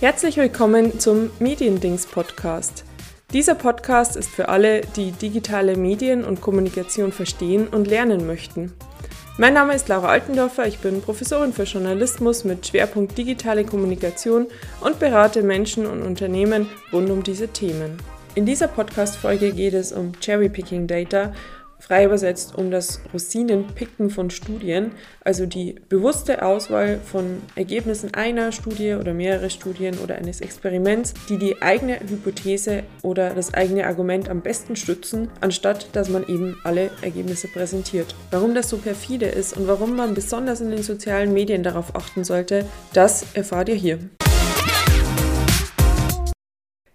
Herzlich willkommen zum Mediendings Podcast. Dieser Podcast ist für alle, die digitale Medien und Kommunikation verstehen und lernen möchten. Mein Name ist Laura Altendorfer, ich bin Professorin für Journalismus mit Schwerpunkt digitale Kommunikation und berate Menschen und Unternehmen rund um diese Themen. In dieser Podcast-Folge geht es um Cherry Picking Data frei übersetzt um das Rosinenpicken von Studien, also die bewusste Auswahl von Ergebnissen einer Studie oder mehrere Studien oder eines Experiments, die die eigene Hypothese oder das eigene Argument am besten stützen, anstatt dass man eben alle Ergebnisse präsentiert. Warum das so perfide ist und warum man besonders in den sozialen Medien darauf achten sollte, das erfahrt ihr hier.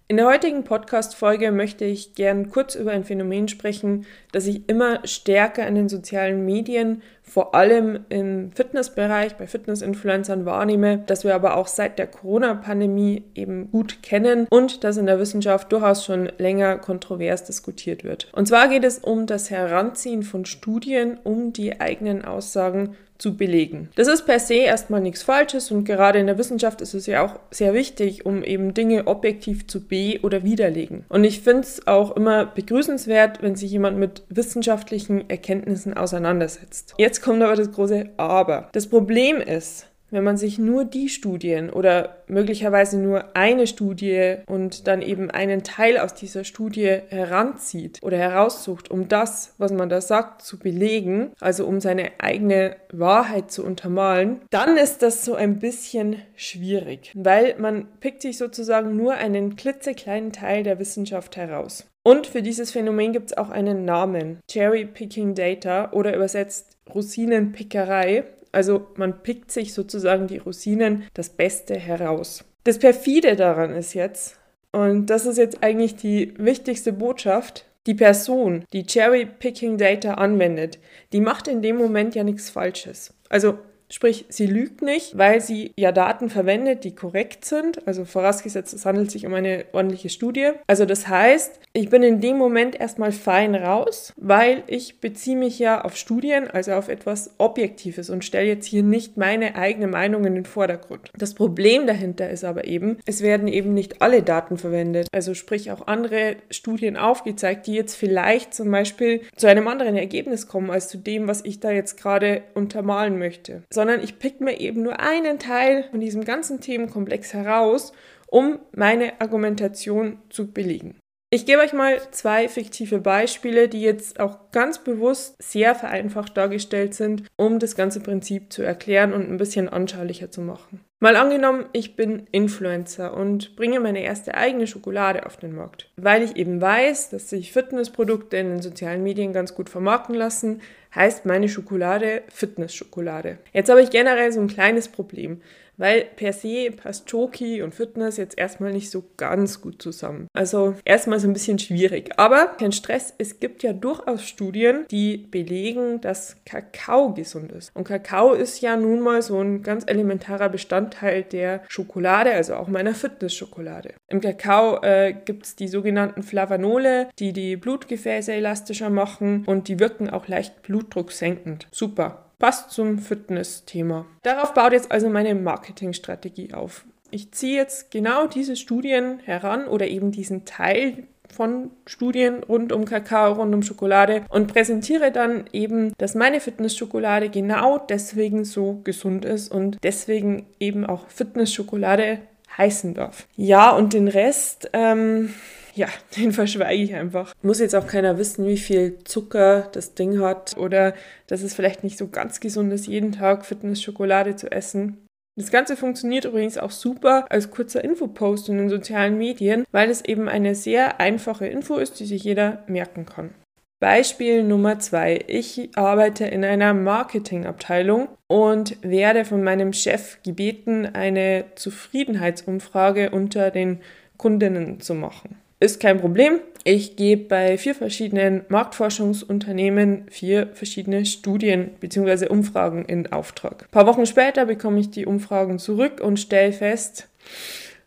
In der heutigen Podcast-Folge möchte ich gern kurz über ein Phänomen sprechen, das ich immer stärker in den sozialen Medien, vor allem im Fitnessbereich, bei Fitness-Influencern wahrnehme, das wir aber auch seit der Corona-Pandemie eben gut kennen und das in der Wissenschaft durchaus schon länger kontrovers diskutiert wird. Und zwar geht es um das Heranziehen von Studien, um die eigenen Aussagen zu belegen. Das ist per se erstmal nichts Falsches und gerade in der Wissenschaft ist es ja auch sehr wichtig, um eben Dinge objektiv zu be- oder widerlegen. Und ich finde es auch immer begrüßenswert, wenn sich jemand mit wissenschaftlichen Erkenntnissen auseinandersetzt. Jetzt kommt aber das große Aber. Das Problem ist, wenn man sich nur die Studien oder möglicherweise nur eine Studie und dann eben einen Teil aus dieser Studie heranzieht oder heraussucht, um das, was man da sagt, zu belegen, also um seine eigene Wahrheit zu untermalen, dann ist das so ein bisschen schwierig, weil man pickt sich sozusagen nur einen klitzekleinen Teil der Wissenschaft heraus. Und für dieses Phänomen gibt es auch einen Namen, Cherry Picking Data oder übersetzt Rosinenpickerei. Also man pickt sich sozusagen die Rosinen das Beste heraus. Das perfide daran ist jetzt, und das ist jetzt eigentlich die wichtigste Botschaft, die Person, die Cherry Picking Data anwendet, die macht in dem Moment ja nichts Falsches. Also Sprich, sie lügt nicht, weil sie ja Daten verwendet, die korrekt sind. Also vorausgesetzt, es handelt sich um eine ordentliche Studie. Also das heißt, ich bin in dem Moment erstmal fein raus, weil ich beziehe mich ja auf Studien, also auf etwas Objektives und stelle jetzt hier nicht meine eigene Meinung in den Vordergrund. Das Problem dahinter ist aber eben, es werden eben nicht alle Daten verwendet. Also sprich auch andere Studien aufgezeigt, die jetzt vielleicht zum Beispiel zu einem anderen Ergebnis kommen als zu dem, was ich da jetzt gerade untermalen möchte sondern ich pick mir eben nur einen Teil von diesem ganzen Themenkomplex heraus, um meine Argumentation zu belegen. Ich gebe euch mal zwei fiktive Beispiele, die jetzt auch ganz bewusst sehr vereinfacht dargestellt sind, um das ganze Prinzip zu erklären und ein bisschen anschaulicher zu machen. Mal angenommen, ich bin Influencer und bringe meine erste eigene Schokolade auf den Markt. Weil ich eben weiß, dass sich Fitnessprodukte in den sozialen Medien ganz gut vermarkten lassen, heißt meine Schokolade Fitnessschokolade. Jetzt habe ich generell so ein kleines Problem weil per se passt Choki und Fitness jetzt erstmal nicht so ganz gut zusammen. Also erstmal so ein bisschen schwierig. Aber kein Stress, es gibt ja durchaus Studien, die belegen, dass Kakao gesund ist. Und Kakao ist ja nun mal so ein ganz elementarer Bestandteil der Schokolade, also auch meiner Fitnessschokolade. Im Kakao äh, gibt es die sogenannten Flavanole, die die Blutgefäße elastischer machen und die wirken auch leicht blutdrucksenkend. Super. Passt zum Fitness-Thema. Darauf baut jetzt also meine Marketingstrategie auf. Ich ziehe jetzt genau diese Studien heran oder eben diesen Teil von Studien rund um Kakao, rund um Schokolade und präsentiere dann eben, dass meine Fitnessschokolade genau deswegen so gesund ist und deswegen eben auch Fitnessschokolade heißen darf. Ja, und den Rest, ähm, ja, den verschweige ich einfach. Muss jetzt auch keiner wissen, wie viel Zucker das Ding hat oder dass es vielleicht nicht so ganz gesund ist, jeden Tag Fitnessschokolade zu essen. Das Ganze funktioniert übrigens auch super als kurzer Infopost in den sozialen Medien, weil es eben eine sehr einfache Info ist, die sich jeder merken kann. Beispiel Nummer zwei. Ich arbeite in einer Marketingabteilung und werde von meinem Chef gebeten, eine Zufriedenheitsumfrage unter den Kundinnen zu machen. Ist kein Problem. Ich gebe bei vier verschiedenen Marktforschungsunternehmen vier verschiedene Studien bzw. Umfragen in Auftrag. Ein paar Wochen später bekomme ich die Umfragen zurück und stelle fest,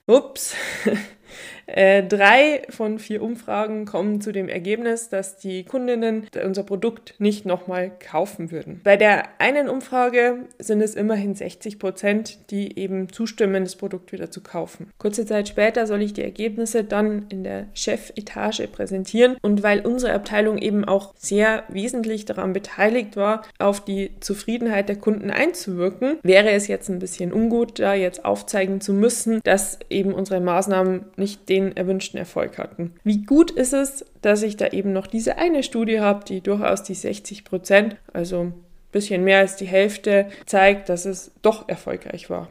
ups, Äh, drei von vier Umfragen kommen zu dem Ergebnis, dass die Kundinnen unser Produkt nicht nochmal kaufen würden. Bei der einen Umfrage sind es immerhin 60 Prozent, die eben zustimmen, das Produkt wieder zu kaufen. Kurze Zeit später soll ich die Ergebnisse dann in der Chefetage präsentieren und weil unsere Abteilung eben auch sehr wesentlich daran beteiligt war, auf die Zufriedenheit der Kunden einzuwirken, wäre es jetzt ein bisschen ungut, da jetzt aufzeigen zu müssen, dass eben unsere Maßnahmen nicht den erwünschten Erfolg hatten. Wie gut ist es, dass ich da eben noch diese eine Studie habe, die durchaus die 60 Prozent, also ein bisschen mehr als die Hälfte, zeigt, dass es doch erfolgreich war.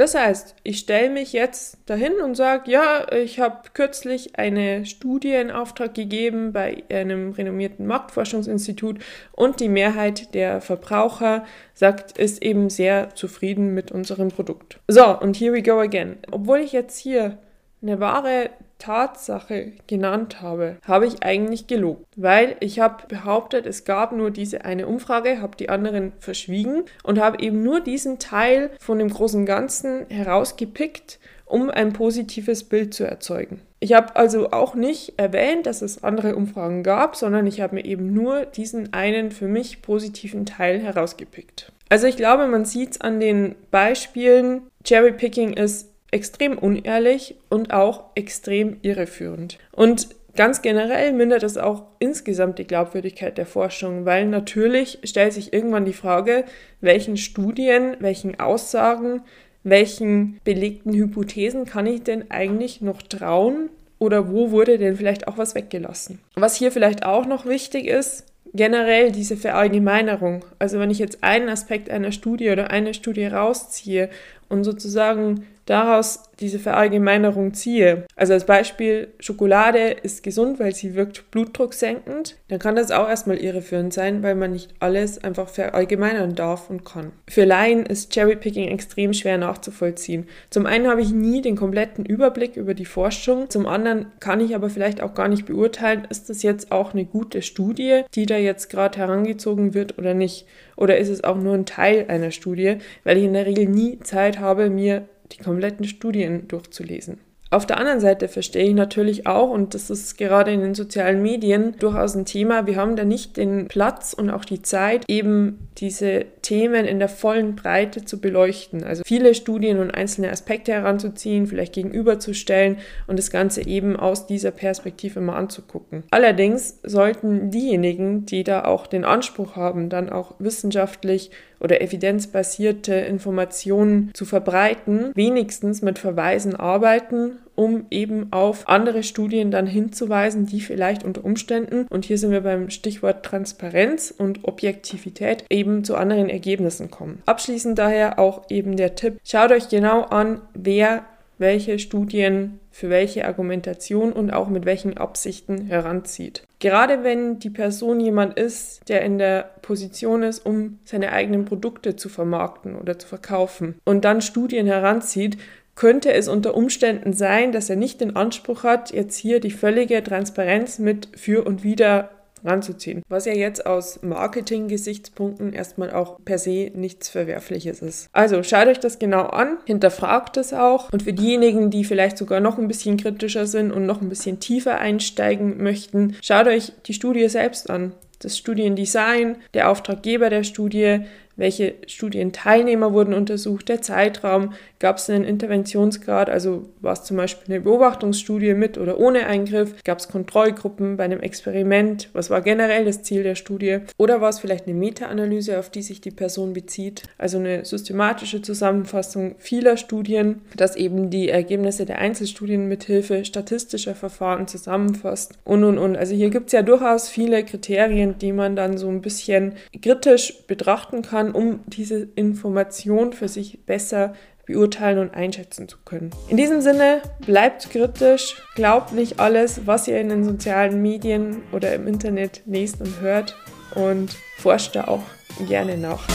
Das heißt, ich stelle mich jetzt dahin und sage, ja, ich habe kürzlich eine Studie in Auftrag gegeben bei einem renommierten Marktforschungsinstitut und die Mehrheit der Verbraucher sagt, ist eben sehr zufrieden mit unserem Produkt. So, und here we go again. Obwohl ich jetzt hier eine wahre Tatsache genannt habe, habe ich eigentlich gelobt, weil ich habe behauptet, es gab nur diese eine Umfrage, habe die anderen verschwiegen und habe eben nur diesen Teil von dem großen Ganzen herausgepickt, um ein positives Bild zu erzeugen. Ich habe also auch nicht erwähnt, dass es andere Umfragen gab, sondern ich habe mir eben nur diesen einen für mich positiven Teil herausgepickt. Also ich glaube, man sieht es an den Beispielen, Cherry-Picking ist extrem unehrlich und auch extrem irreführend. Und ganz generell mindert es auch insgesamt die Glaubwürdigkeit der Forschung, weil natürlich stellt sich irgendwann die Frage, welchen Studien, welchen Aussagen, welchen belegten Hypothesen kann ich denn eigentlich noch trauen oder wo wurde denn vielleicht auch was weggelassen? Was hier vielleicht auch noch wichtig ist, generell diese Verallgemeinerung. Also wenn ich jetzt einen Aspekt einer Studie oder eine Studie rausziehe und sozusagen daraus diese Verallgemeinerung ziehe. Also als Beispiel, Schokolade ist gesund, weil sie wirkt blutdrucksenkend, dann kann das auch erstmal irreführend sein, weil man nicht alles einfach verallgemeinern darf und kann. Für Laien ist Cherrypicking extrem schwer nachzuvollziehen. Zum einen habe ich nie den kompletten Überblick über die Forschung, zum anderen kann ich aber vielleicht auch gar nicht beurteilen, ist das jetzt auch eine gute Studie, die da jetzt gerade herangezogen wird oder nicht. Oder ist es auch nur ein Teil einer Studie, weil ich in der Regel nie Zeit habe, mir die kompletten Studien durchzulesen. Auf der anderen Seite verstehe ich natürlich auch, und das ist gerade in den sozialen Medien durchaus ein Thema, wir haben da nicht den Platz und auch die Zeit, eben diese Themen in der vollen Breite zu beleuchten. Also viele Studien und einzelne Aspekte heranzuziehen, vielleicht gegenüberzustellen und das Ganze eben aus dieser Perspektive mal anzugucken. Allerdings sollten diejenigen, die da auch den Anspruch haben, dann auch wissenschaftlich oder evidenzbasierte Informationen zu verbreiten, wenigstens mit Verweisen arbeiten, um eben auf andere Studien dann hinzuweisen, die vielleicht unter Umständen, und hier sind wir beim Stichwort Transparenz und Objektivität, eben zu anderen Ergebnissen kommen. Abschließend daher auch eben der Tipp, schaut euch genau an, wer welche Studien für welche Argumentation und auch mit welchen Absichten heranzieht. Gerade wenn die Person jemand ist, der in der Position ist, um seine eigenen Produkte zu vermarkten oder zu verkaufen und dann Studien heranzieht, könnte es unter Umständen sein, dass er nicht den Anspruch hat, jetzt hier die völlige Transparenz mit für und wider ranzuziehen. Was ja jetzt aus Marketing-Gesichtspunkten erstmal auch per se nichts Verwerfliches ist. Also schaut euch das genau an, hinterfragt es auch und für diejenigen, die vielleicht sogar noch ein bisschen kritischer sind und noch ein bisschen tiefer einsteigen möchten, schaut euch die Studie selbst an. Das Studiendesign, der Auftraggeber der Studie, welche Studienteilnehmer wurden untersucht, der Zeitraum, gab es einen Interventionsgrad, also war es zum Beispiel eine Beobachtungsstudie mit oder ohne Eingriff, gab es Kontrollgruppen bei einem Experiment, was war generell das Ziel der Studie? Oder war es vielleicht eine Meta-Analyse, auf die sich die Person bezieht, also eine systematische Zusammenfassung vieler Studien, das eben die Ergebnisse der Einzelstudien mithilfe statistischer Verfahren zusammenfasst und und und. Also hier gibt es ja durchaus viele Kriterien, die man dann so ein bisschen kritisch betrachten um diese Information für sich besser beurteilen und einschätzen zu können. In diesem Sinne, bleibt kritisch, glaubt nicht alles, was ihr in den sozialen Medien oder im Internet lest und hört und forscht da auch gerne nach.